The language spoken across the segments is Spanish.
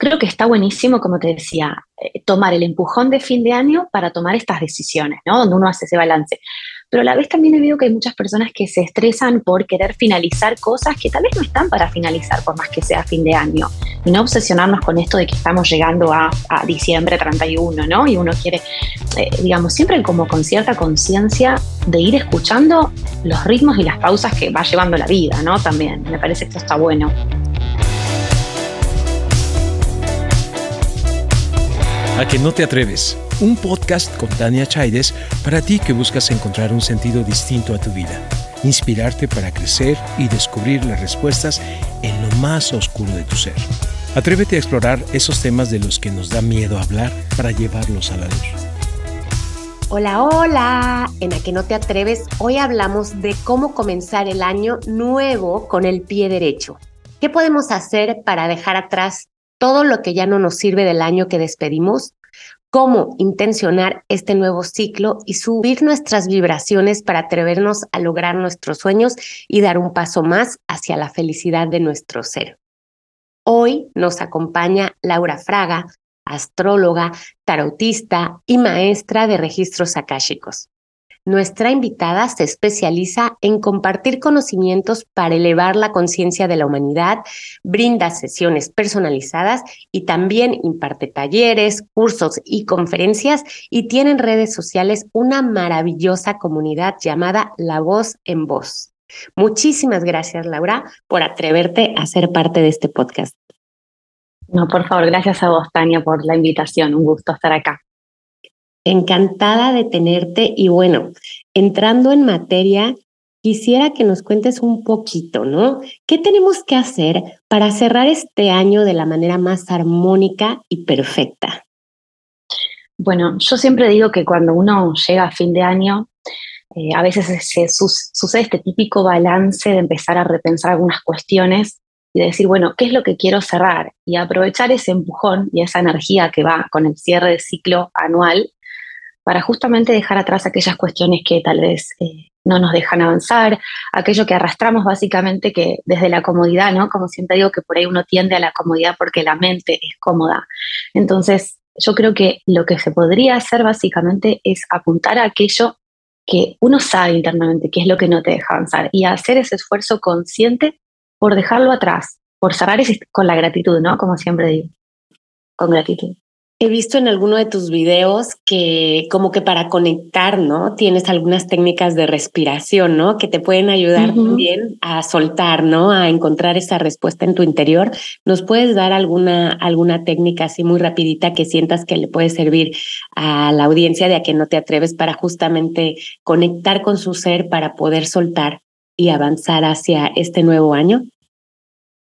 creo que está buenísimo, como te decía, eh, tomar el empujón de fin de año para tomar estas decisiones, ¿no? Donde uno hace ese balance. Pero a la vez también he visto que hay muchas personas que se estresan por querer finalizar cosas que tal vez no están para finalizar, por más que sea fin de año. Y no obsesionarnos con esto de que estamos llegando a, diciembre 31, ¿no? Y uno quiere, eh, digamos, siempre como con cierta conciencia de ir escuchando los ritmos y las pausas que va llevando la vida, ¿no? También, me parece que esto está bueno. A que no te atreves. Un podcast con Tania Chaides para ti que buscas encontrar un sentido distinto a tu vida, inspirarte para crecer y descubrir las respuestas en lo más oscuro de tu ser. Atrévete a explorar esos temas de los que nos da miedo hablar para llevarlos a la luz. Hola, hola. En A que no te atreves, hoy hablamos de cómo comenzar el año nuevo con el pie derecho. ¿Qué podemos hacer para dejar atrás todo lo que ya no nos sirve del año que despedimos, cómo intencionar este nuevo ciclo y subir nuestras vibraciones para atrevernos a lograr nuestros sueños y dar un paso más hacia la felicidad de nuestro ser. Hoy nos acompaña Laura Fraga, astróloga, tarotista y maestra de registros akáshicos. Nuestra invitada se especializa en compartir conocimientos para elevar la conciencia de la humanidad, brinda sesiones personalizadas y también imparte talleres, cursos y conferencias y tiene en redes sociales una maravillosa comunidad llamada La Voz en Voz. Muchísimas gracias, Laura, por atreverte a ser parte de este podcast. No, por favor, gracias a vos, Tania, por la invitación. Un gusto estar acá. Encantada de tenerte y bueno, entrando en materia, quisiera que nos cuentes un poquito, ¿no? ¿Qué tenemos que hacer para cerrar este año de la manera más armónica y perfecta? Bueno, yo siempre digo que cuando uno llega a fin de año, eh, a veces se, sucede este típico balance de empezar a repensar algunas cuestiones y decir, bueno, ¿qué es lo que quiero cerrar? Y aprovechar ese empujón y esa energía que va con el cierre del ciclo anual para justamente dejar atrás aquellas cuestiones que tal vez eh, no nos dejan avanzar, aquello que arrastramos básicamente que desde la comodidad, ¿no? Como siempre digo que por ahí uno tiende a la comodidad porque la mente es cómoda. Entonces, yo creo que lo que se podría hacer básicamente es apuntar a aquello que uno sabe internamente que es lo que no te deja avanzar y hacer ese esfuerzo consciente por dejarlo atrás, por cerrar con la gratitud, ¿no? Como siempre digo, con gratitud. He visto en alguno de tus videos que como que para conectar, ¿no? Tienes algunas técnicas de respiración, ¿no? Que te pueden ayudar también a soltar, ¿no? A encontrar esa respuesta en tu interior. ¿Nos puedes dar alguna, alguna técnica así muy rapidita que sientas que le puede servir a la audiencia de a que no te atreves para justamente conectar con su ser para poder soltar y avanzar hacia este nuevo año?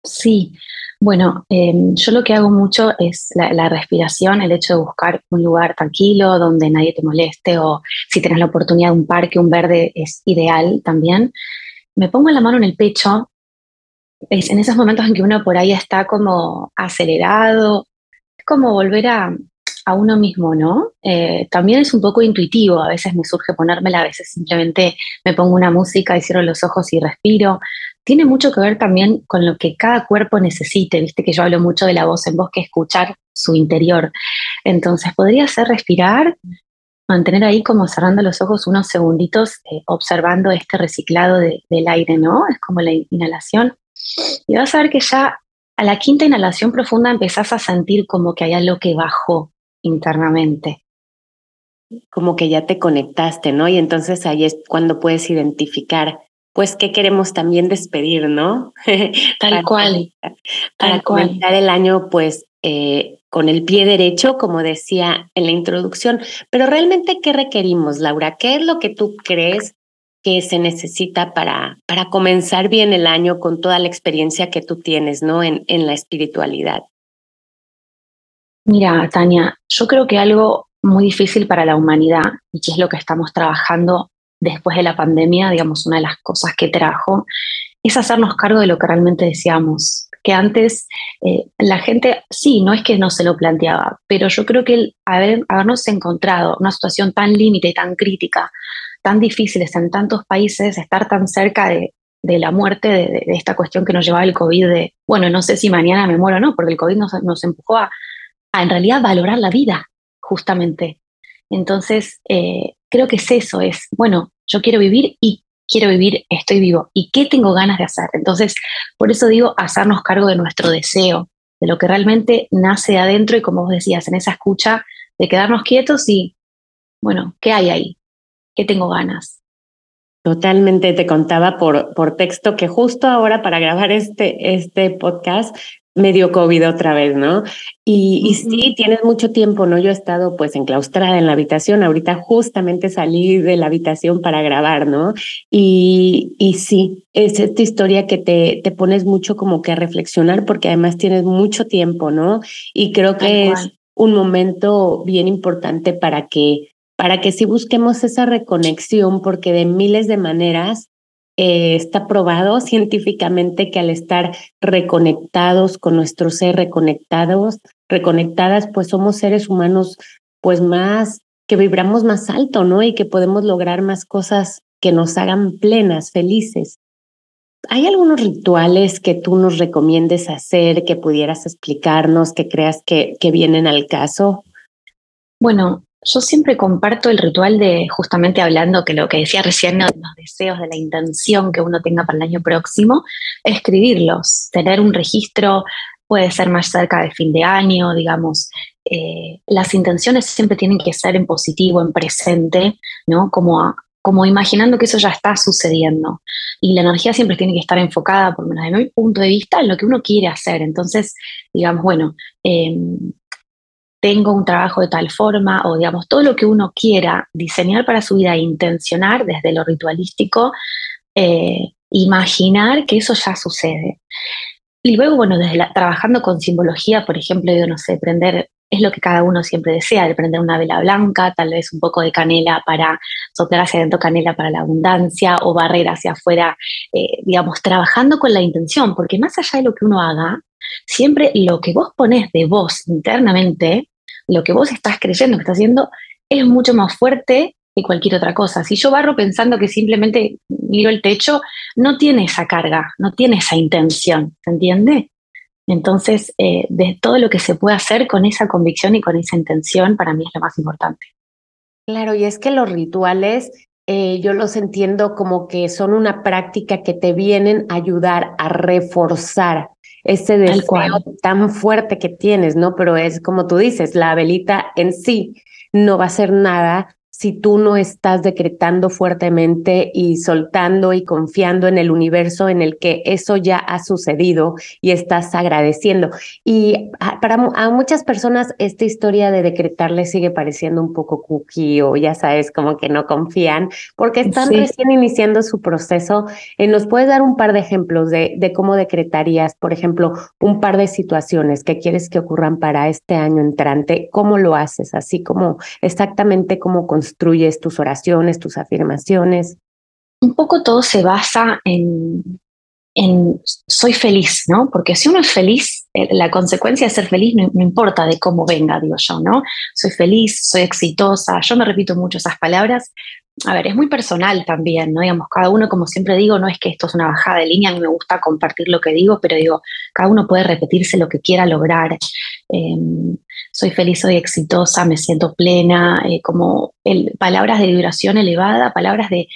Sí, bueno, em, yo lo que hago mucho es la, respiración, el hecho de buscar un lugar tranquilo donde nadie te moleste o si tienes la oportunidad de un parque, un verde es ideal también. Me pongo la mano en el pecho, es en esos momentos en que uno por ahí está como acelerado, es como volver a, a uno mismo, ¿no? Eh, también es un poco intuitivo, a veces me surge ponérmela, a veces simplemente me pongo una música y cierro los ojos y respiro. Tiene mucho que ver también con lo que cada cuerpo necesite, viste que yo hablo mucho de la voz en voz, que escuchar su interior. Entonces, podría ser respirar, mantener ahí como cerrando los ojos unos segunditos, eh, observando este reciclado del aire, ¿no? Es como la inhalación. Y vas a ver que ya a la quinta inhalación profunda empezás a sentir como que hay algo que bajó, internamente. Como que ya te conectaste, ¿no? Y entonces ahí es cuando puedes identificar, pues, qué queremos también despedir, ¿no? Tal cual. Para comenzar el año, pues, eh, con el pie derecho, como decía en la introducción. Pero realmente, ¿qué requerimos, Laura? ¿Qué es lo que tú crees que se necesita para, para comenzar bien el año con toda la experiencia que tú tienes, ¿no? En, en la espiritualidad. Mira, Tania, yo creo que algo muy difícil para la humanidad y que es lo que estamos trabajando después de la pandemia, digamos, una de las cosas que trajo, es hacernos cargo de lo que realmente deseamos. Que antes eh, la gente, sí, no es que no se lo planteaba, pero yo creo que el haber, habernos encontrado una situación tan límite y tan crítica, tan difícil en tantos países, estar tan cerca de, la muerte, de, esta cuestión que nos llevaba el COVID, bueno, no sé si mañana me muero o no, porque el COVID nos, empujó a, a, en realidad valorar la vida, justamente. Entonces, eh, creo que es eso, es, bueno, yo quiero vivir y quiero vivir, estoy vivo, y qué tengo ganas de hacer. Entonces, por eso digo, hacernos cargo de nuestro deseo, de lo que realmente nace adentro y como vos decías, en esa escucha de quedarnos quietos y, bueno, ¿qué hay ahí? ¿Qué tengo ganas? Totalmente, te contaba por, por texto que justo ahora para grabar este, este podcast me dio COVID otra vez, ¿no? Y, y, sí, tienes mucho tiempo, ¿no? Yo he estado pues enclaustrada en la habitación, ahorita justamente salí de la habitación para grabar, ¿no? Y, y sí, es esta historia que te, te pones mucho como que a reflexionar porque además tienes mucho tiempo, ¿no? Y creo que es un momento bien importante para que para que sí busquemos esa reconexión, porque de miles de maneras eh, está probado científicamente que al estar reconectados con nuestro ser, reconectados, reconectadas, pues somos seres humanos, pues más, que vibramos más alto, ¿no? Y que podemos lograr más cosas que nos hagan plenas, felices. ¿Hay algunos rituales que tú nos recomiendes hacer, que pudieras explicarnos, que creas que, que vienen al caso? Bueno, yo siempre comparto el ritual de, justamente hablando que lo que decía recién, los deseos, de la intención que uno tenga para el año próximo, escribirlos, tener un registro, puede ser más cerca de fin de año, digamos. Eh, las intenciones siempre tienen que ser en positivo, en presente, ¿no? Como, como imaginando que eso ya está sucediendo. Y la energía siempre tiene que estar enfocada, por lo menos desde mi punto de vista, en lo que uno quiere hacer. Entonces, digamos, bueno, eh, tengo un trabajo de tal forma o digamos todo lo que uno quiera diseñar para su vida, intencionar desde lo ritualístico, eh, imaginar que eso ya sucede. Y luego, bueno, desde trabajando con simbología, por ejemplo, yo no sé, prender, es lo que cada uno siempre desea, de prender una vela blanca, tal vez un poco de canela para soplar hacia adentro canela para la abundancia o barrer hacia afuera, eh, digamos, trabajando con la intención, porque más allá de lo que uno haga, siempre lo que vos pones de vos internamente, lo que vos estás creyendo que estás haciendo, es mucho más fuerte que cualquier otra cosa. Si yo barro pensando que simplemente miro el techo, no tiene esa carga, no tiene esa intención, ¿se entiende? Entonces, eh, de todo lo que se puede hacer con esa convicción y con esa intención, para mí es lo más importante. Claro, y es que los rituales eh, yo los entiendo como que son una práctica que te vienen a ayudar a reforzar ese deseo tan fuerte que tienes, ¿no? Pero es como tú dices, la velita en sí no va a ser nada si tú no estás decretando fuertemente y soltando y confiando en el universo en el que eso ya ha sucedido y estás agradeciendo. Y para a muchas personas esta historia de decretar les sigue pareciendo un poco cookie o ya sabes, como que no confían porque están recién iniciando su proceso. Eh, ¿Nos puedes dar un par de ejemplos de, de cómo decretarías, por ejemplo, un par de situaciones que quieres que ocurran para este año entrante? ¿Cómo lo haces? Así como exactamente como con construyes tus oraciones, tus afirmaciones? Un poco todo se basa en, en soy feliz, ¿no? Porque si uno es feliz, eh, la consecuencia de ser feliz no, importa de cómo venga, digo yo, ¿no? Soy feliz, soy exitosa, yo me repito mucho esas palabras. A ver, es muy personal también, ¿no? Digamos, cada uno, como siempre digo, no es que esto es una bajada de línea, a mí me gusta compartir lo que digo, pero digo, cada uno puede repetirse lo que quiera lograr. Em, soy feliz, soy exitosa, me siento plena, eh, como el, palabras de vibración elevada, palabras de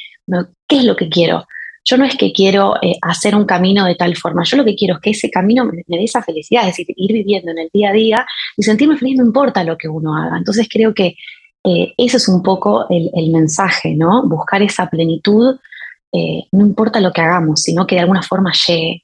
qué es lo que quiero. Yo no es que quiero eh, hacer un camino de tal forma, yo lo que quiero es que ese camino me, dé esa felicidad, es decir, ir viviendo en el día a día y sentirme feliz no importa lo que uno haga. Entonces creo que eh, ese es un poco el, mensaje, ¿no? Buscar esa plenitud, no importa lo que hagamos, sino que de alguna forma llegue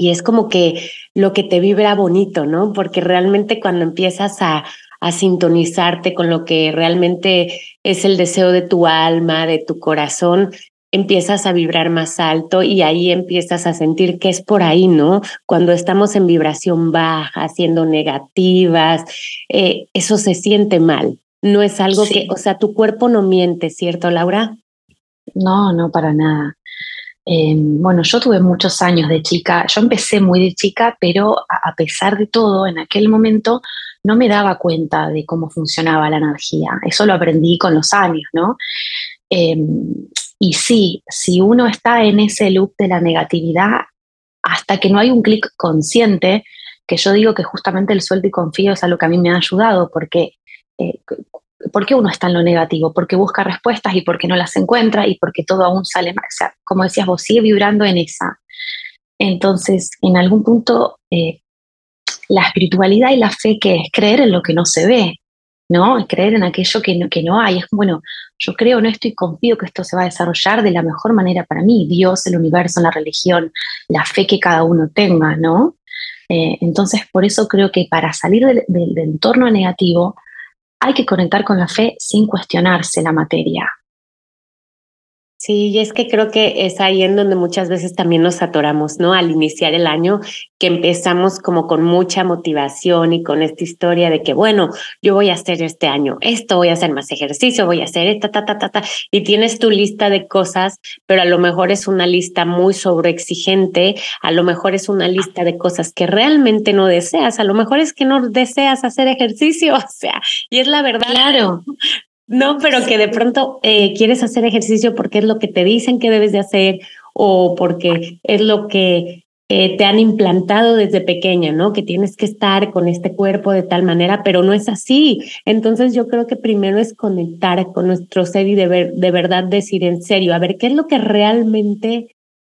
y es como que lo que te vibra bonito, ¿no? Porque realmente cuando empiezas a, a sintonizarte con lo que realmente es el deseo de tu alma, de tu corazón, empiezas a vibrar más alto y ahí empiezas a sentir que es por ahí, ¿no? Cuando estamos en vibración baja, siendo negativas, eh, eso se siente mal. No es algo que, o sea, tu cuerpo no miente, ¿cierto, Laura? No, no, para nada. Em, bueno, yo tuve muchos años de chica, yo empecé muy de chica, pero a, pesar de todo, en aquel momento no me daba cuenta de cómo funcionaba la energía. Eso lo aprendí con los años, ¿no? Em, y sí, si uno está en ese loop de la negatividad, hasta que no hay un clic consciente, que yo digo que justamente el sueldo y confío es algo que a mí me ha ayudado, porque eh, ¿por qué uno está en lo negativo? Porque busca respuestas y porque no las encuentra y porque todo aún sale mal. O sea, como decías vos, sigue vibrando en esa. Entonces, en algún punto, eh, la espiritualidad y la fe, que es creer en lo que no se ve, ¿no? Creer en aquello que no, que no hay. Es bueno, yo creo en esto y confío que esto se va a desarrollar de la mejor manera para mí. Dios, el universo, la religión, la fe que cada uno tenga, ¿no? Eh, entonces, por eso creo que para salir del entorno negativo, hay que conectar con la fe sin cuestionarse la materia. Sí, y es que creo que es ahí en donde muchas veces también nos atoramos, ¿no? Al iniciar el año, que empezamos como con mucha motivación y con esta historia de que, bueno, yo voy a hacer este año esto, voy a hacer más ejercicio, voy a hacer esta, ta, ta, ta, ta, y tienes tu lista de cosas, pero a lo mejor es una lista muy sobreexigente, a lo mejor es una lista de cosas que realmente no deseas, a lo mejor es que no deseas hacer ejercicio, o sea, y es la verdad. Claro. No, pero que de pronto eh, quieres hacer ejercicio porque es lo que te dicen que debes de hacer o porque es lo que eh, te han implantado desde pequeña, ¿no? Que tienes que estar con este cuerpo de tal manera, pero no es así. Entonces yo creo que primero es conectar con nuestro ser y de, ver, de verdad decir en serio, a ver, ¿qué es lo que realmente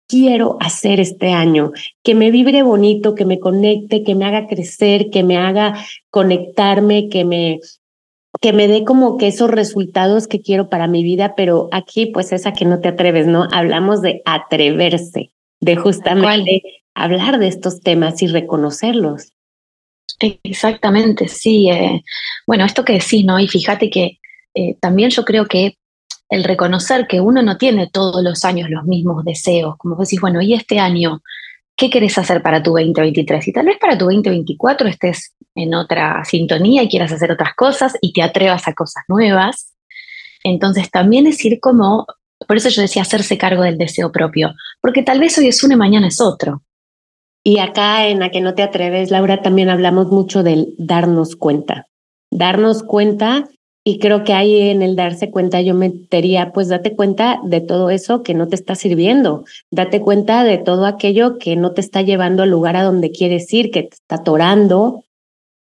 quiero hacer este año? Que me vibre bonito, que me conecte, que me haga crecer, que me haga conectarme, que me que me dé como que esos resultados que quiero para mi vida, pero aquí pues es a que no te atreves, ¿no? Hablamos de atreverse, de justamente hablar de estos temas y reconocerlos. Exactamente, sí. Eh, bueno, esto que decís, ¿no? Y fíjate que eh, también yo creo que el reconocer que uno no tiene todos los años los mismos deseos, como vos decís, bueno, y este año qué querés hacer para tu 2023. Y tal vez para tu 2024 estés en otra sintonía y quieras hacer otras cosas y te atrevas a cosas nuevas. Entonces también es ir como, por eso yo decía hacerse cargo del deseo propio, porque tal vez hoy es uno y mañana es otro. Y acá en la que no te atreves, Laura, también hablamos mucho del darnos cuenta. Darnos cuenta y creo que ahí en el darse cuenta yo metería, pues date cuenta de todo eso que no te está sirviendo, date cuenta de todo aquello que no te está llevando al lugar a donde quieres ir, que te está atorando.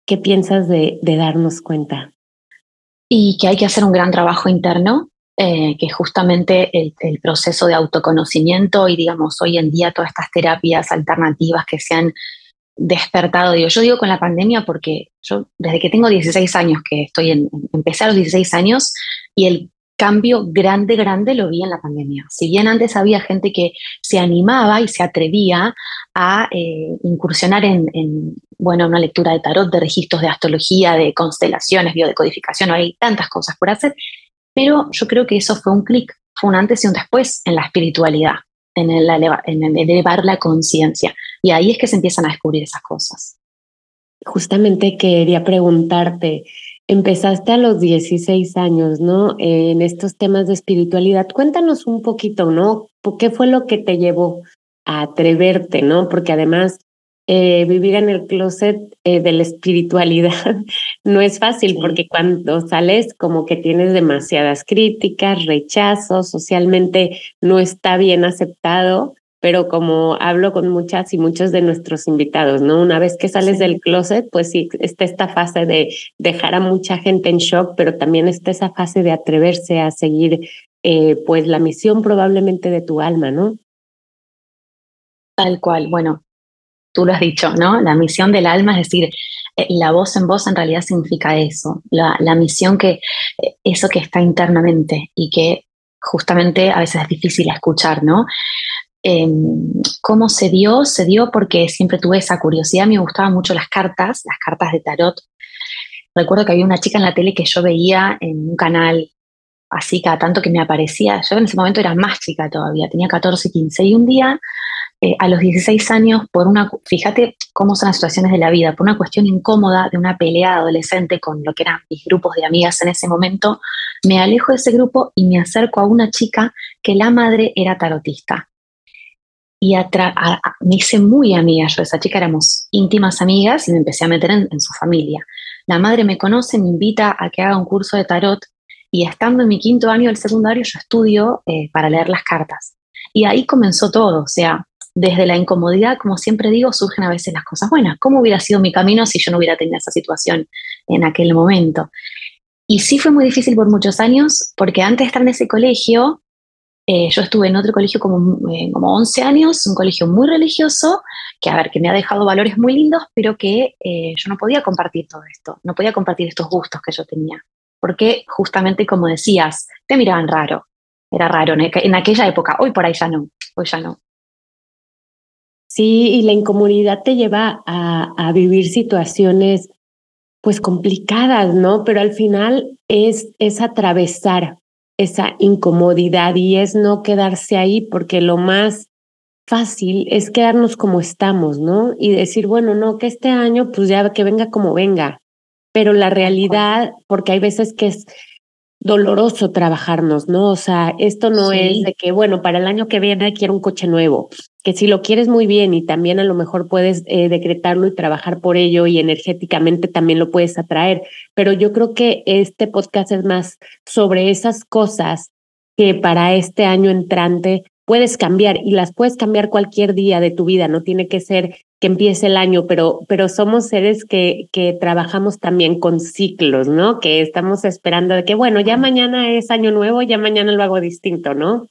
¿Qué piensas de, darnos cuenta? Y que hay que hacer un gran trabajo interno, eh, que justamente el, el, proceso de autoconocimiento y digamos hoy en día todas estas terapias alternativas que se han despertado, digo, yo digo con la pandemia porque yo desde que tengo 16 años que estoy en, empecé a los 16 años y el cambio grande, grande lo vi en la pandemia. Si bien antes había gente que se animaba y se atrevía a eh, incursionar en, en, bueno, una lectura de tarot, de registros de astrología, de constelaciones, biodecodificación, hay tantas cosas por hacer, pero yo creo que eso fue un clic, fue un antes y un después en la espiritualidad, en, el, en elevar la conciencia. Y ahí es que se empiezan a descubrir esas cosas. Justamente quería preguntarte, empezaste a los 16 años, ¿no? En estos temas de espiritualidad. Cuéntanos un poquito, ¿no? ¿Qué fue lo que te llevó a atreverte, ¿no? Porque además eh, vivir en el closet eh, de la espiritualidad no es fácil porque cuando sales como que tienes demasiadas críticas, rechazos, socialmente no está bien aceptado pero como hablo con muchas y muchos de nuestros invitados, ¿no? Una vez que sales del closet, pues sí, está esta fase de dejar a mucha gente en shock, pero también está esa fase de atreverse a seguir, eh, pues, la misión probablemente de tu alma, ¿no? Tal cual, bueno, tú lo has dicho, ¿no? La misión del alma, es decir, eh, la voz en voz en realidad significa eso, la, la misión que, eh, eso que está internamente y que justamente a veces es difícil escuchar, ¿no? Em, ¿Cómo se dio? Se dio porque siempre tuve esa curiosidad, me gustaban mucho las cartas, las cartas de tarot. Recuerdo que había una chica en la tele que yo veía en un canal así cada tanto que me aparecía. Yo en ese momento era más chica todavía, tenía 14, 15. Y un día, eh, a los 16 años, por una, fíjate cómo son las situaciones de la vida, por una cuestión incómoda de una pelea adolescente con lo que eran mis grupos de amigas en ese momento, me alejo de ese grupo y me acerco a una chica que la madre era tarotista y me hice muy amiga yo, esa chica éramos íntimas amigas y me empecé a meter en, su familia. La madre me conoce, me invita a que haga un curso de tarot y estando en mi quinto año del secundario yo estudio eh, para leer las cartas. Y ahí comenzó todo, o sea, desde la incomodidad, como siempre digo, surgen a veces las cosas buenas. ¿Cómo hubiera sido mi camino si yo no hubiera tenido esa situación en aquel momento? Y sí fue muy difícil por muchos años, porque antes de estar en ese colegio, eh, yo estuve en otro colegio como, eh, como 11 años, un colegio muy religioso, que a ver, que me ha dejado valores muy lindos, pero que eh, yo no podía compartir todo esto, no podía compartir estos gustos que yo tenía, porque justamente como decías, te miraban raro, era raro en, aquella época, hoy por ahí ya no, hoy ya no. Sí, y la incomodidad te lleva a, a vivir situaciones pues complicadas, ¿no? Pero al final es, es atravesar esa incomodidad y es no quedarse ahí porque lo más fácil es quedarnos como estamos, ¿no? Y decir, bueno, no, que este año pues ya que venga como venga, pero la realidad, porque hay veces que es doloroso trabajarnos, ¿no? O sea, esto no es de que, bueno, para el año que viene quiero un coche nuevo, que si lo quieres muy bien y también a lo mejor puedes eh, decretarlo y trabajar por ello y energéticamente también lo puedes atraer, pero yo creo que este podcast es más sobre esas cosas que para este año entrante puedes cambiar y las puedes cambiar cualquier día de tu vida, no tiene que ser que empiece el año, pero, pero somos seres que, que trabajamos también con ciclos, ¿no? Que estamos esperando de que, bueno, ya mañana es año nuevo, ya mañana lo hago distinto, ¿no?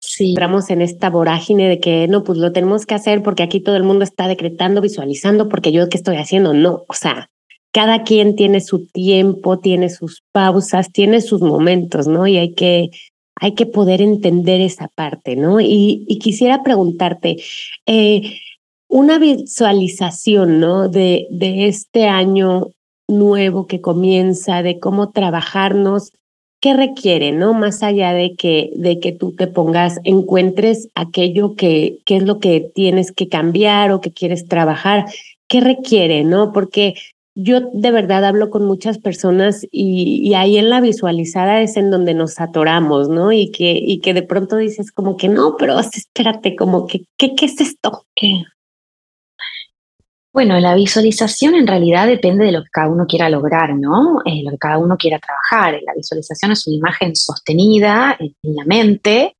Sí. Entramos en esta vorágine de que, no, pues lo tenemos que hacer porque aquí todo el mundo está decretando, visualizando, porque yo qué estoy haciendo, no, o sea, cada quien tiene su tiempo, tiene sus pausas, tiene sus momentos, ¿no? Y hay que, hay que poder entender esa parte, ¿no? Y, quisiera preguntarte, eh, una visualización, ¿no? De, de este año nuevo que comienza, de cómo trabajarnos, ¿qué requiere, no? Más allá de que, de que tú te pongas, encuentres aquello que, que es lo que tienes que cambiar o que quieres trabajar, ¿qué requiere, no? Porque yo de verdad hablo con muchas personas y, y, ahí en la visualizada es en donde nos atoramos, ¿no? Y que, y que de pronto dices como que no, pero espérate, como que, ¿qué, qué es esto? ¿Qué? Bueno, la visualización en realidad depende de lo que cada uno quiera lograr, ¿no? Eh, lo que cada uno quiera trabajar. La visualización es una imagen sostenida en, la mente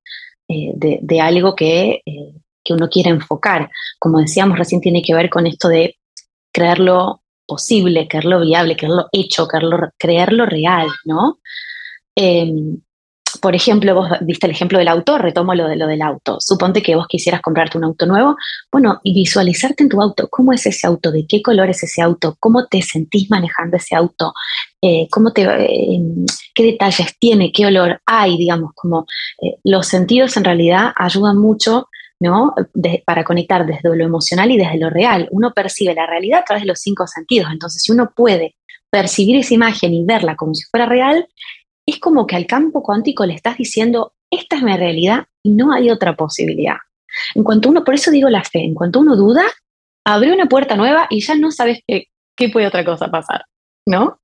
eh, de, algo que, eh, que uno quiere enfocar. Como decíamos, recién tiene que ver con esto de creerlo posible, creerlo viable, creerlo hecho, creerlo, real, ¿no? Em, por ejemplo, vos viste el ejemplo del auto, retomo lo de lo del auto. Suponte que vos quisieras comprarte un auto nuevo, bueno, y visualizarte en tu auto, cómo es ese auto, de qué color es ese auto, cómo te sentís manejando ese auto, eh, cómo te, eh, qué detalles tiene, qué olor hay, digamos, como eh, los sentidos en realidad ayudan mucho ¿no? para conectar desde lo emocional y desde lo real. Uno percibe la realidad a través de los cinco sentidos, entonces si uno puede percibir esa imagen y verla como si fuera real, es como que al campo cuántico le estás diciendo, esta es mi realidad y no hay otra posibilidad. En cuanto uno, por eso digo la fe, en cuanto uno duda, abre una puerta nueva y ya no sabes qué, qué puede otra cosa pasar, ¿no?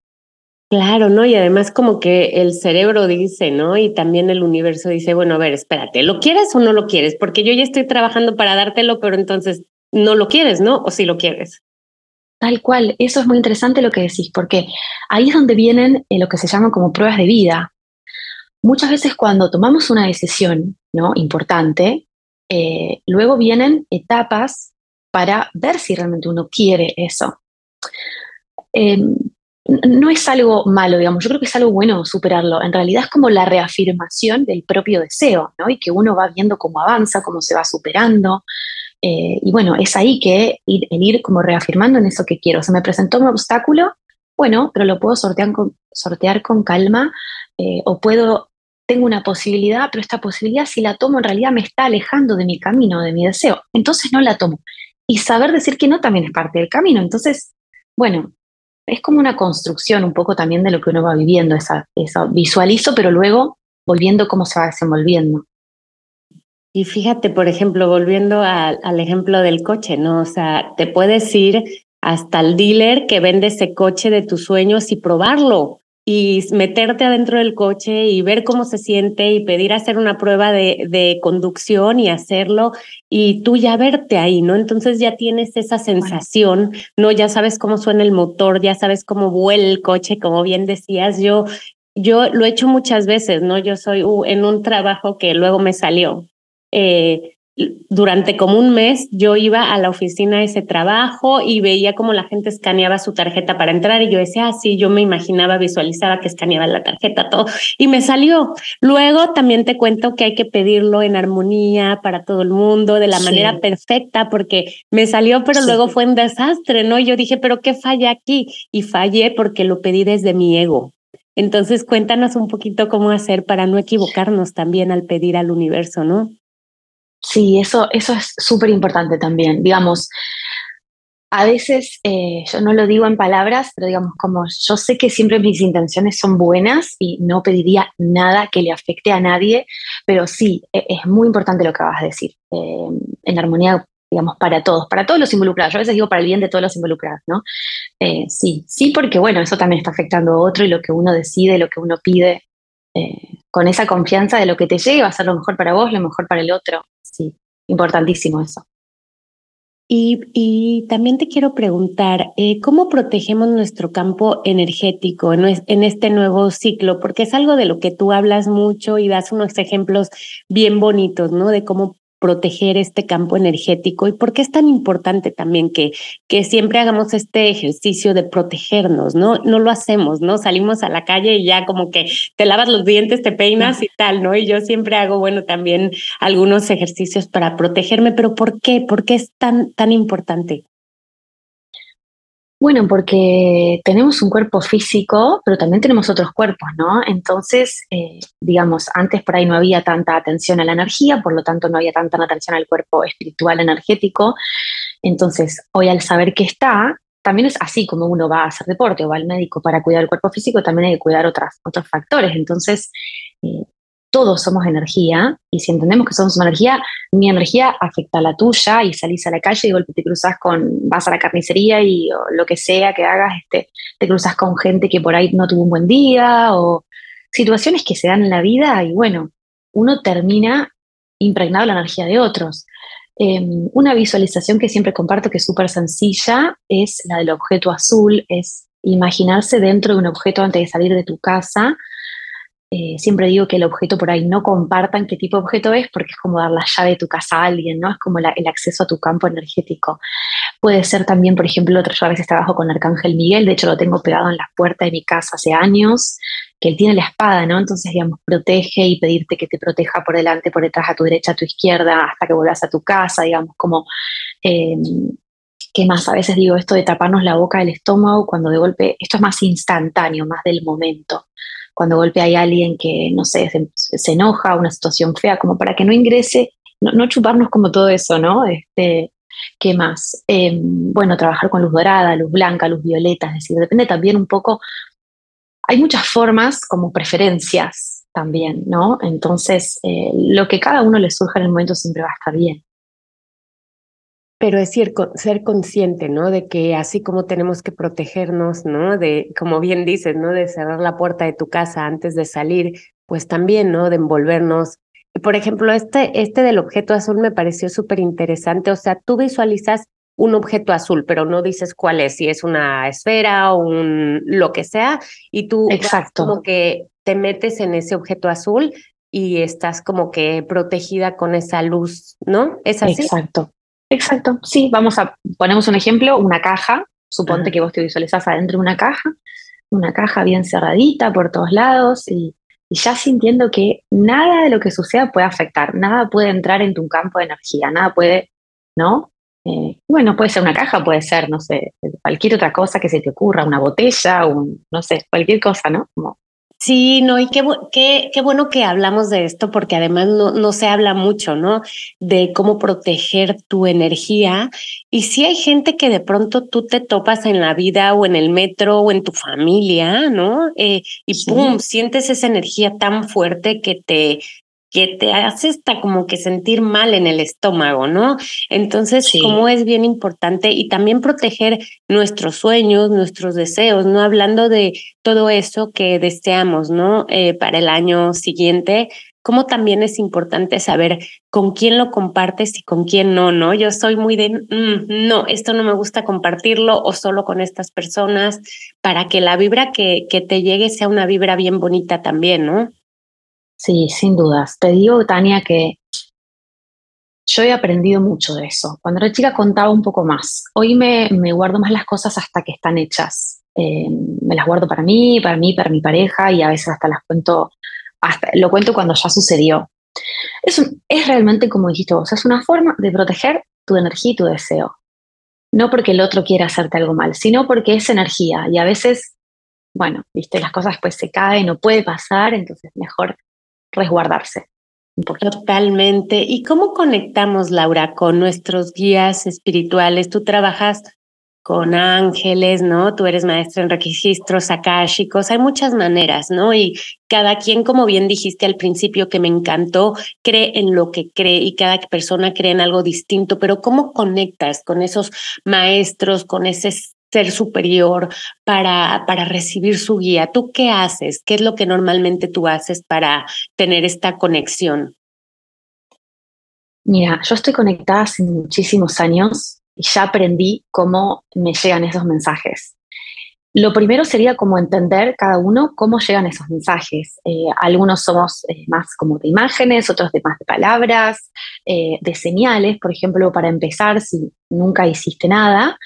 Claro, ¿no? Y además como que el cerebro dice, ¿no? Y también el universo dice, bueno, a ver, espérate, ¿lo quieres o no lo quieres? Porque yo ya estoy trabajando para dártelo, pero entonces no lo quieres, ¿no? O si lo quieres. Tal cual, eso es muy interesante lo que decís, porque ahí es donde vienen eh, lo que se llaman como pruebas de vida. Muchas veces cuando tomamos una decisión ¿no? importante, eh, luego vienen etapas para ver si realmente uno quiere eso. Em, no es algo malo, digamos, yo creo que es algo bueno superarlo. En realidad es como la reafirmación del propio deseo, ¿no? Y que uno va viendo cómo avanza, cómo se va superando, eh, y bueno, es ahí que ir, el ir como reafirmando en eso que quiero. Se me presentó un obstáculo, bueno, pero lo puedo sortear con, calma eh, o puedo, tengo una posibilidad, pero esta posibilidad si la tomo en realidad me está alejando de mi camino, de mi deseo. Entonces no la tomo. Y saber decir que no también es parte del camino. Entonces, bueno, es como una construcción un poco también de lo que uno va viviendo, esa, eso visualizo, pero luego volviendo cómo se va desenvolviendo. Y fíjate, por ejemplo, volviendo al ejemplo del coche, ¿no? O sea, te puedes ir hasta el dealer que vende ese coche de tus sueños y probarlo y meterte adentro del coche y ver cómo se siente y pedir hacer una prueba de, de conducción y hacerlo y tú ya verte ahí, ¿no? Entonces ya tienes esa sensación, ¿no? Ya sabes cómo suena el motor, ya sabes cómo vuela el coche, como bien decías, yo yo lo he hecho muchas veces, ¿no? Yo soy uh, en un trabajo que luego me salió. Eh, durante como un mes yo iba a la oficina de ese trabajo y veía como la gente escaneaba su tarjeta para entrar y yo decía, ah, sí, yo me imaginaba, visualizaba que escaneaba la tarjeta, todo, y me salió. Luego también te cuento que hay que pedirlo en armonía para todo el mundo, de la manera perfecta, porque me salió, pero luego fue un desastre, ¿no? Y yo dije, pero ¿qué falla aquí? Y fallé porque lo pedí desde mi ego. Entonces, cuéntanos un poquito cómo hacer para no equivocarnos también al pedir al universo, ¿no? Sí, eso, eso es súper importante también. Digamos, a veces eh, yo no lo digo en palabras, pero digamos, como yo sé que siempre mis intenciones son buenas y no pediría nada que le afecte a nadie, pero sí, e, es muy importante lo que vas a decir. Eh, en armonía, digamos, para todos, para todos los involucrados. Yo a veces digo para el bien de todos los involucrados, ¿no? Eh, sí, sí, porque bueno, eso también está afectando a otro y lo que uno decide, lo que uno pide, con esa confianza de lo que te llegue va a ser lo mejor para vos, lo mejor para el otro sí, importantísimo eso. Y, también te quiero preguntar, eh, ¿cómo protegemos nuestro campo energético en, en, este nuevo ciclo? Porque es algo de lo que tú hablas mucho y das unos ejemplos bien bonitos, ¿no? De cómo proteger este campo energético y por qué es tan importante también que, que siempre hagamos este ejercicio de protegernos, ¿no? No lo hacemos, ¿no? Salimos a la calle y ya como que te lavas los dientes, te peinas y tal, ¿no? Y yo siempre hago, bueno, también algunos ejercicios para protegerme, pero ¿por qué? ¿Por qué es tan, tan importante? Bueno, porque tenemos un cuerpo físico, pero también tenemos otros cuerpos, ¿no? Entonces, eh, digamos, antes por ahí no había tanta atención a la energía, por lo tanto no había tanta atención al cuerpo espiritual energético. Entonces, hoy al saber que está, también es así como uno va a hacer deporte o va al médico para cuidar el cuerpo físico, también hay que cuidar otras, otros factores. Entonces, eh, todos somos energía y si entendemos que somos energía, mi energía afecta a la tuya y salís a la calle y te cruzas con, vas a la carnicería y lo que sea que hagas, este, te cruzas con gente que por ahí no tuvo un buen día o situaciones que se dan en la vida y bueno, uno termina impregnado la energía de otros. Em, una visualización que siempre comparto que es súper sencilla es la del objeto azul, es imaginarse dentro de un objeto antes de salir de tu casa eh, siempre digo que el objeto por ahí no compartan qué tipo de objeto es porque es como dar la llave de tu casa a alguien, ¿no? Es como el acceso a tu campo energético. Puede ser también, por ejemplo, yo a veces trabajo con Arcángel Miguel, de hecho lo tengo pegado en la puerta de mi casa hace años, que él tiene la espada, ¿no? Entonces, digamos, protege y pedirte que te proteja por delante, por detrás, a tu derecha, a tu izquierda, hasta que vuelvas a tu casa, digamos, como... Eh, ¿Qué más? A veces digo esto de taparnos la boca del estómago cuando de golpe, esto es más instantáneo, más del momento cuando golpea hay alguien que, no sé, se, enoja, una situación fea, como para que no ingrese, no, chuparnos como todo eso, ¿no? Este, ¿Qué más? Em, bueno, trabajar con luz dorada, luz blanca, luz violeta, es decir, depende también un poco, hay muchas formas como preferencias también, ¿no? Entonces, eh, lo que cada uno le surja en el momento siempre va a estar bien pero es ser, ser consciente, ¿no? De que así como tenemos que protegernos, ¿no? De, como bien dices, ¿no? De cerrar la puerta de tu casa antes de salir, pues también, ¿no? De envolvernos. Por ejemplo, este, este del objeto azul me pareció súper interesante. O sea, tú visualizas un objeto azul, pero no dices cuál es, si es una esfera o un lo que sea, y tú Exacto. como que te metes en ese objeto azul y estás como que protegida con esa luz, ¿no? Es así. Exacto. Exacto, sí, vamos a, ponemos un ejemplo, una caja, suponte que vos te visualizás adentro de una caja, una caja bien cerradita por todos lados y, ya sintiendo que nada de lo que suceda puede afectar, nada puede entrar en tu campo de energía, nada puede, ¿no? Eh, bueno, puede ser una caja, puede ser, no sé, cualquier otra cosa que se te ocurra, una botella, un, no sé, cualquier cosa, ¿no? Como Sí, no, y qué, qué, qué, bueno que hablamos de esto porque además no, no se habla mucho, ¿no? De cómo proteger tu energía. Y si hay gente que de pronto tú te topas en la vida o en el metro o en tu familia, ¿no? Eh, y pum, sientes esa energía tan fuerte que te, que te hace hasta como que sentir mal en el estómago, ¿no? Entonces, como es bien importante y también proteger nuestros sueños, nuestros deseos, ¿no? Hablando de todo eso que deseamos, ¿no? Eh, para el año siguiente, cómo también es importante saber con quién lo compartes y con quién no, ¿no? Yo soy muy de, mm, no, esto no me gusta compartirlo o solo con estas personas, para que la vibra que, que te llegue sea una vibra bien bonita también, ¿no? Sí, sin dudas. Te digo, Tania, que yo he aprendido mucho de eso. Cuando era chica contaba un poco más. Hoy me, guardo más las cosas hasta que están hechas. Eh, me las guardo para mí, para mí, para mi pareja y a veces hasta las cuento, hasta, lo cuento cuando ya sucedió. Es, es realmente, como dijiste vos, es una forma de proteger tu energía y tu deseo. No porque el otro quiera hacerte algo mal, sino porque es energía y a veces, bueno, viste, las cosas después se caen, no puede pasar, entonces mejor resguardarse. Totalmente. ¿Y cómo conectamos, Laura, con nuestros guías espirituales? Tú trabajas con ángeles, ¿no? Tú eres maestra en registros akáshicos, hay muchas maneras, ¿no? Y cada quien, como bien dijiste al principio, que me encantó, cree en lo que cree y cada persona cree en algo distinto, pero ¿cómo conectas con esos maestros, con ese ser superior para, para recibir su guía. ¿Tú qué haces? ¿Qué es lo que normalmente tú haces para tener esta conexión? Mira, yo estoy conectada hace muchísimos años y ya aprendí cómo me llegan esos mensajes. Lo primero sería como entender cada uno cómo llegan esos mensajes. Eh, algunos somos eh, más como de imágenes, otros de más de palabras, eh, de señales. Por ejemplo, para empezar, si nunca hiciste nada,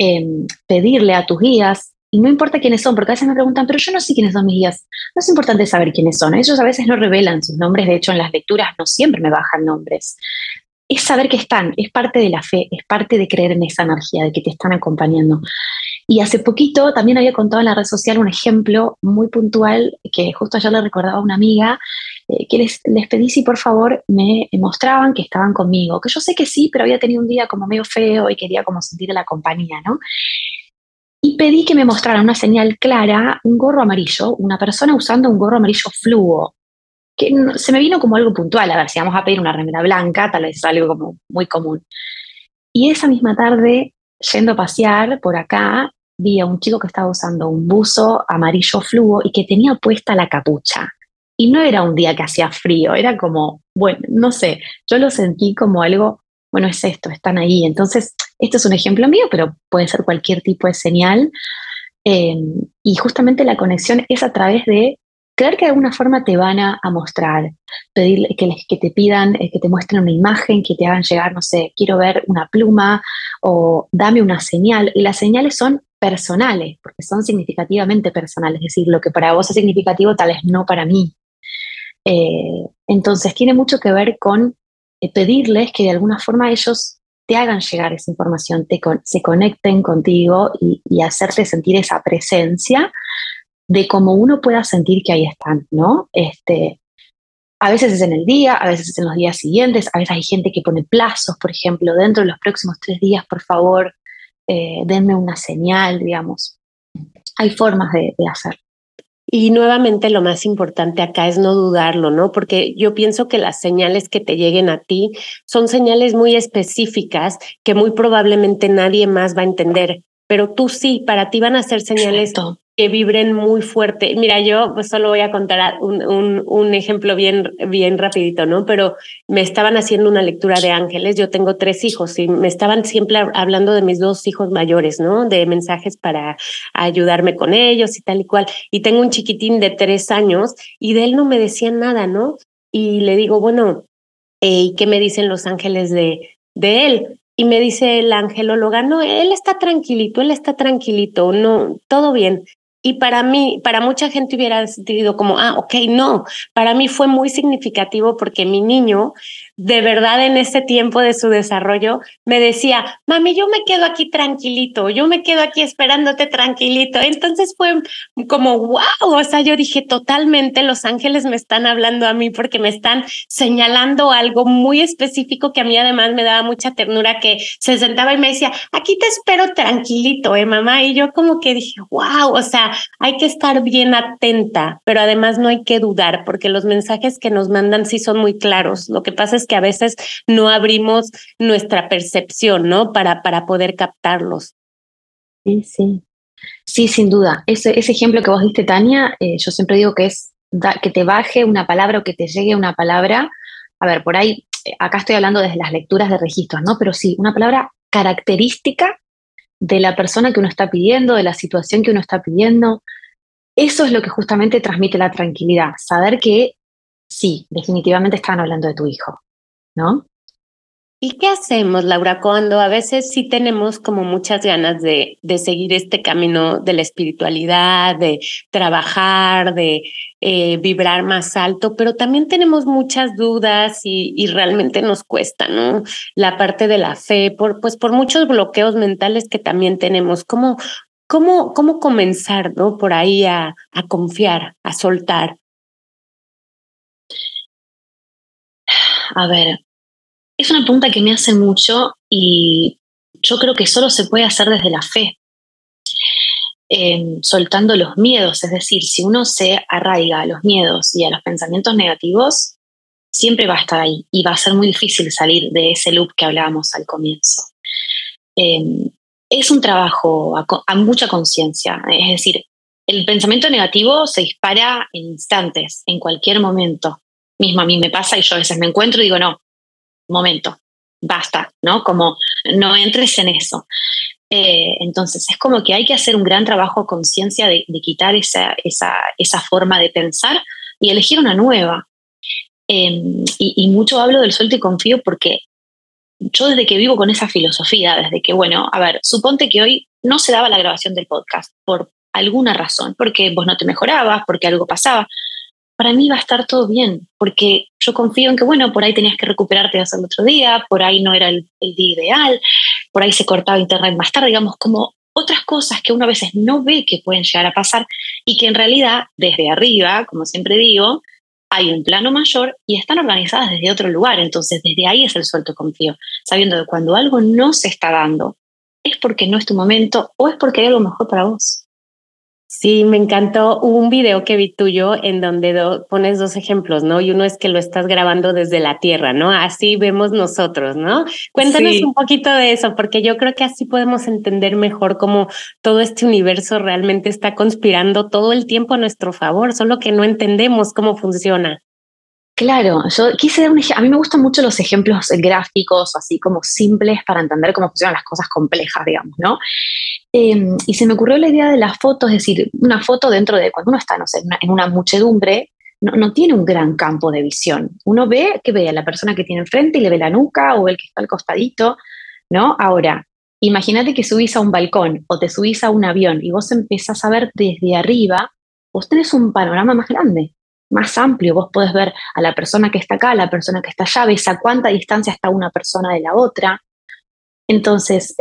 Em, pedirle a tus guías, y no importa quiénes son, porque a veces me preguntan, pero yo no sé quiénes son mis guías. No es importante saber quiénes son. Ellos a veces no revelan sus nombres, de hecho en las lecturas no siempre me bajan nombres. Es saber que están, es parte de la fe, es parte de creer en esa energía, de que te están acompañando. Y hace poquito también había contado en la red social un ejemplo muy puntual que justo ayer le recordaba a una amiga, eh, que les, les, pedí si por favor me mostraban que estaban conmigo, que yo sé que sí, pero había tenido un día como medio feo y quería como sentir la compañía, ¿no? Y pedí que me mostraran una señal clara, un gorro amarillo, una persona usando un gorro amarillo fluo, que se me vino como algo puntual, a ver, si vamos a pedir una remera blanca, tal vez es algo como muy común. Y esa misma tarde, yendo a pasear por acá, vi a un chico que estaba usando un buzo amarillo fluo y que tenía puesta la capucha. Y no era un día que hacía frío, era como, bueno, no sé, yo lo sentí como algo, bueno, es esto, están ahí. Entonces, esto es un ejemplo mío, pero puede ser cualquier tipo de señal. Em, y justamente la conexión es a través de creer que de alguna forma te van a, mostrar, pedir que, que te pidan, eh, que te muestren una imagen, que te hagan llegar, no sé, quiero ver una pluma o dame una señal. Y las señales son personales, porque son significativamente personales, es decir, lo que para vos es significativo tal vez no para mí. Eh, entonces, tiene mucho que ver con eh, pedirles que de alguna forma ellos te hagan llegar esa información, te se conecten contigo y, y, hacerte sentir esa presencia de cómo uno pueda sentir que ahí están, ¿no? Este, a veces es en el día, a veces es en los días siguientes, a veces hay gente que pone plazos, por ejemplo, dentro de los próximos tres días, por favor, eh, denme una señal, digamos. Hay formas de, de hacer. Y nuevamente lo más importante acá es no dudarlo, ¿no? Porque yo pienso que las señales que te lleguen a ti son señales muy específicas que muy probablemente nadie más va a entender, pero tú sí, para ti van a ser señales que vibren muy fuerte. Mira, yo pues solo voy a contar un, un, ejemplo bien, bien rapidito, ¿no? Pero me estaban haciendo una lectura de ángeles. Yo tengo tres hijos y me estaban siempre hablando de mis dos hijos mayores, ¿no? De mensajes para ayudarme con ellos y tal y cual. Y tengo un chiquitín de tres años y de él no me decían nada, ¿no? Y le digo, bueno, eh, ¿y qué me dicen los ángeles de, de él? Y me dice el angelóloga, no, él está tranquilito, él está tranquilito, no, todo bien. Y para mí, para mucha gente hubiera sentido como, ah, ok, no, para mí fue muy significativo porque mi niño de verdad en ese tiempo de su desarrollo me decía, mami, yo me quedo aquí tranquilito, yo me quedo aquí esperándote tranquilito. Entonces fue como, wow, o sea, yo dije, totalmente los ángeles me están hablando a mí porque me están señalando algo muy específico que a mí además me daba mucha ternura, que se sentaba y me decía, aquí te espero tranquilito, eh, mamá. Y yo como que dije, wow, o sea, hay que estar bien atenta, pero además no hay que dudar porque los mensajes que nos mandan sí son muy claros. Lo que pasa es que a veces no abrimos nuestra percepción, ¿no? Para, para poder captarlos. Sí, sí. Sí, sin duda. Ese, ese ejemplo que vos diste, Tania, eh, yo siempre digo que es que te baje una palabra o que te llegue una palabra. A ver, por ahí, eh, acá estoy hablando desde las lecturas de registros, ¿no? Pero sí, una palabra característica de la persona que uno está pidiendo, de la situación que uno está pidiendo. Eso es lo que justamente transmite la tranquilidad, saber que sí, definitivamente están hablando de tu hijo, ¿no? ¿Y qué hacemos, Laura, cuando a veces sí tenemos como muchas ganas de, de seguir este camino de la espiritualidad, de trabajar, de eh, vibrar más alto, pero también tenemos muchas dudas y, y, realmente nos cuesta, ¿no? La parte de la fe, por, pues por muchos bloqueos mentales que también tenemos. ¿Cómo, cómo, cómo comenzar, ¿no? Por ahí a, a confiar, a soltar. A ver, es una pregunta que me hacen mucho y yo creo que solo se puede hacer desde la fe, em, soltando los miedos, es decir, si uno se arraiga a los miedos y a los pensamientos negativos, siempre va a estar ahí y va a ser muy difícil salir de ese loop que hablábamos al comienzo. Em, es un trabajo a mucha conciencia, es decir, el pensamiento negativo se dispara en instantes, en cualquier momento. Mismo a mí me pasa y yo a veces me encuentro y digo, no, momento, basta, ¿no? Como no entres en eso. Eh, entonces es como que hay que hacer un gran trabajo de conciencia de, quitar esa, esa, esa, forma de pensar y elegir una nueva. Em, y, mucho hablo del suelto y confío porque yo desde que vivo con esa filosofía, desde que, bueno, a ver, suponte que hoy no se daba la grabación del podcast por alguna razón, porque vos no te mejorabas, porque algo pasaba para mí va a estar todo bien, porque yo confío en que, bueno, por ahí tenías que recuperarte hacer el otro día, por ahí no era el, día ideal, por ahí se cortaba internet más tarde, digamos, como otras cosas que uno a veces no ve que pueden llegar a pasar y que en realidad desde arriba, como siempre digo, hay un plano mayor y están organizadas desde otro lugar. Entonces, desde ahí es el suelto confío, sabiendo que cuando algo no se está dando, es porque no es tu momento o es porque hay algo mejor para vos. Sí, me encantó un video que vi tuyo en donde pones dos ejemplos, ¿no? Y uno es que lo estás grabando desde la Tierra, ¿no? Así vemos nosotros, ¿no? Cuéntanos un poquito de eso, porque yo creo que así podemos entender mejor cómo todo este universo realmente está conspirando todo el tiempo a nuestro favor, solo que no entendemos cómo funciona. Claro, yo quise dar un ejemplo. A mí me gustan mucho los ejemplos gráficos, así como simples para entender cómo funcionan las cosas complejas, digamos, ¿no? Em, y se me ocurrió la idea de las fotos, es decir, una foto dentro de cuando uno está, no sé, en una, muchedumbre, no, no, tiene un gran campo de visión. Uno ve que ve a la persona que tiene enfrente y le ve la nuca o el que está al costadito, ¿no? Ahora, imagínate que subís a un balcón o te subís a un avión y vos empezás a ver desde arriba, vos tenés un panorama más grande más amplio. Vos podés ver a la persona que está acá, a la persona que está allá, ves a cuánta distancia está una persona de la otra. Entonces,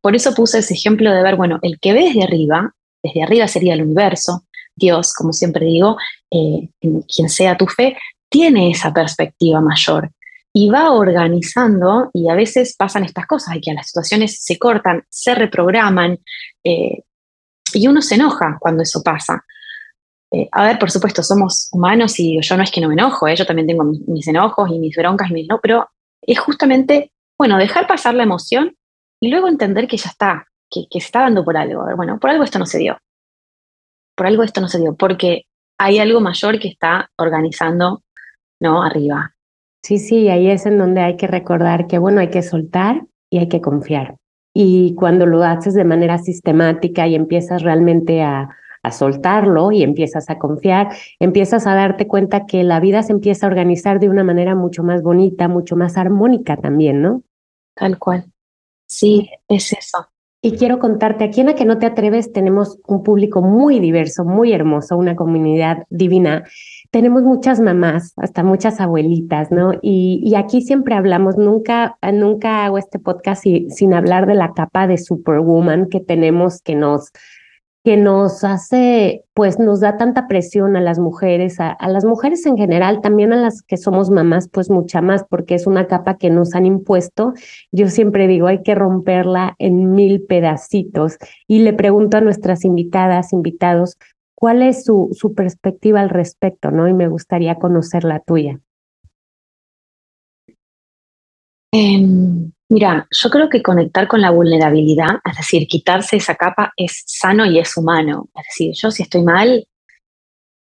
por eso puse ese ejemplo de ver, bueno, el que ve desde arriba, desde arriba sería el universo, Dios, como siempre digo, eh, quien sea tu fe, tiene esa perspectiva mayor y va organizando y a veces pasan estas cosas, que las situaciones se cortan, se reprograman eh, y uno se enoja cuando eso pasa. Eh, a ver, por supuesto, somos humanos y yo no es que no me enojo, ¿eh? yo también tengo mis, enojos y mis broncas y mis no, pero es justamente, bueno, dejar pasar la emoción y luego entender que ya está, que, se está dando por algo. Bueno, por algo esto no se dio. Por algo esto no se dio, porque hay algo mayor que está organizando, ¿no? Arriba. Sí, sí, ahí es en donde hay que recordar que, bueno, hay que soltar y hay que confiar. Y cuando lo haces de manera sistemática y empiezas realmente a, a soltarlo y empiezas a confiar, empiezas a darte cuenta que la vida se empieza a organizar de una manera mucho más bonita, mucho más armónica también, ¿no? Tal cual. Sí, es eso. Y quiero contarte, aquí en A que no te atreves tenemos un público muy diverso, muy hermoso, una comunidad divina. Tenemos muchas mamás, hasta muchas abuelitas, ¿no? Y, y aquí siempre hablamos, nunca, nunca hago este podcast sin hablar de la capa de superwoman que tenemos que nos que nos hace, pues nos da tanta presión a las mujeres, a, las mujeres en general, también a las que somos mamás, pues mucha más, porque es una capa que nos han impuesto. Yo siempre digo, hay que romperla en mil pedacitos. Y le pregunto a nuestras invitadas, invitados, cuál es su, su perspectiva al respecto, ¿no? Y me gustaría conocer la tuya. Em, Mira, yo creo que conectar con la vulnerabilidad, es decir, quitarse esa capa es sano y es humano. Es decir, yo si estoy mal,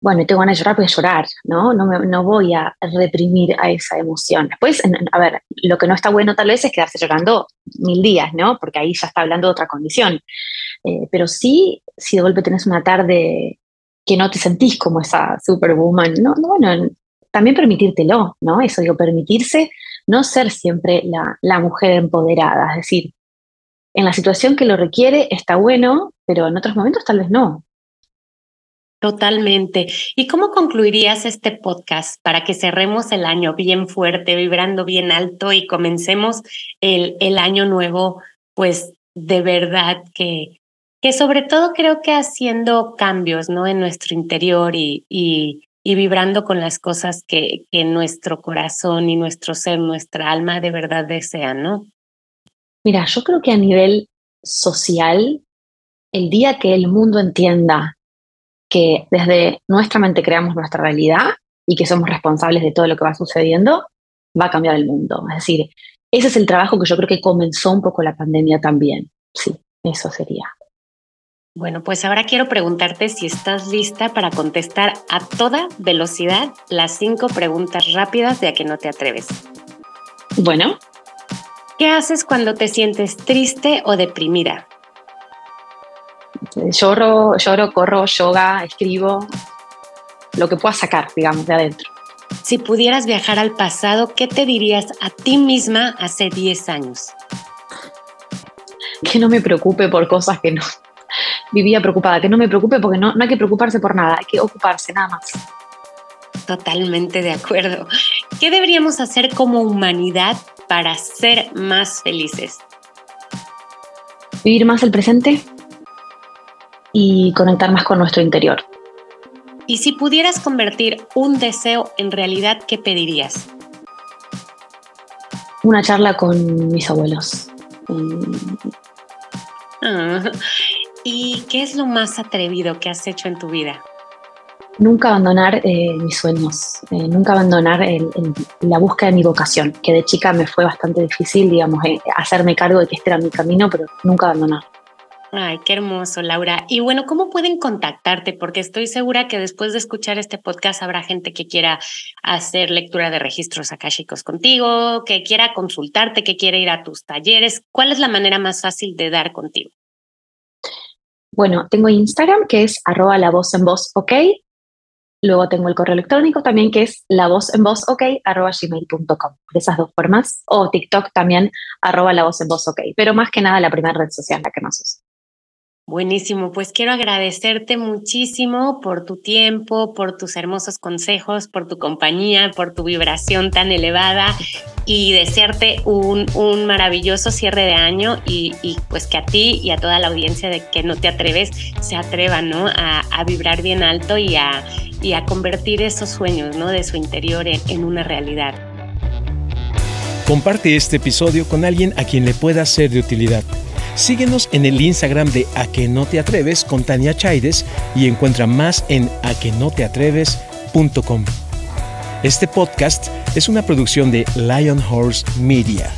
bueno, tengo ganas de llorar, pues llorar, ¿no? No, no voy a reprimir a esa emoción. Después, a ver, lo que no está bueno tal vez es quedarse llorando mil días, ¿no? Porque ahí ya está hablando de otra condición. Eh, pero sí, si de golpe tenés una tarde que no te sentís como esa superwoman, no bueno, también permitírtelo, ¿no? Eso digo, permitirse no ser siempre la, la mujer empoderada, es decir, en la situación que lo requiere está bueno, pero en otros momentos tal vez no. Totalmente. ¿Y cómo concluirías este podcast para que cerremos el año bien fuerte, vibrando bien alto y comencemos el, el año nuevo, pues de verdad que, que sobre todo creo que haciendo cambios ¿no? en nuestro interior y, y, y vibrando con las cosas que, que nuestro corazón y nuestro ser, nuestra alma de verdad desean, ¿no? Mira, yo creo que a nivel social, el día que el mundo entienda que desde nuestra mente creamos nuestra realidad y que somos responsables de todo lo que va sucediendo, va a cambiar el mundo. Es decir, ese es el trabajo que yo creo que comenzó un poco la pandemia también. Sí, eso sería. Bueno, pues ahora quiero preguntarte si estás lista para contestar a toda velocidad las cinco preguntas rápidas de a que no te atreves. Bueno. ¿Qué haces cuando te sientes triste o deprimida? Lloro, lloro, corro, yoga, escribo, lo que pueda sacar, digamos, de adentro. Si pudieras viajar al pasado, ¿qué te dirías a ti misma hace 10 años? Que no me preocupe por cosas que no vivía preocupada, que no me preocupe porque no, no hay que preocuparse por nada, hay que ocuparse nada más. Totalmente de acuerdo. ¿Qué deberíamos hacer como humanidad para ser más felices? Vivir más el presente, y conectar más con nuestro interior. Y si pudieras convertir un deseo en realidad, ¿qué pedirías? Una charla con mis abuelos. Ah, ¿Y qué es lo más atrevido que has hecho en tu vida? Nunca abandonar eh, mis sueños, eh, nunca abandonar la búsqueda de mi vocación, que de chica me fue bastante difícil, digamos, eh, hacerme cargo de que este era mi camino, pero nunca abandonar. Ay, qué hermoso, Laura. Y bueno, ¿cómo pueden contactarte? Porque estoy segura que después de escuchar este podcast habrá gente que quiera hacer lectura de registros akashicos contigo, que quiera consultarte, que quiera ir a tus talleres. ¿Cuál es la manera más fácil de dar contigo? Bueno, tengo Instagram que es arroba la voz en voz ok. Luego tengo el correo electrónico también que es la voz en voz ok arroba gmail.com. De esas dos formas. O TikTok también arroba la voz en voz ok. Pero más que nada la primera red social la que más uso. Buenísimo, pues quiero agradecerte muchísimo por tu tiempo, por tus hermosos consejos, por tu compañía, por tu vibración tan elevada y desearte un, un maravilloso cierre de año y, pues que a ti y a toda la audiencia de que no te atreves se atrevan ¿no? a, vibrar bien alto y a, y a convertir esos sueños ¿no? de su interior en una realidad. Comparte este episodio con alguien a quien le pueda ser de utilidad. Síguenos en el Instagram de A que no te atreves con Tania Chaides y encuentra más en aquenoteatreves.com. Este podcast es una producción de Lion Horse Media.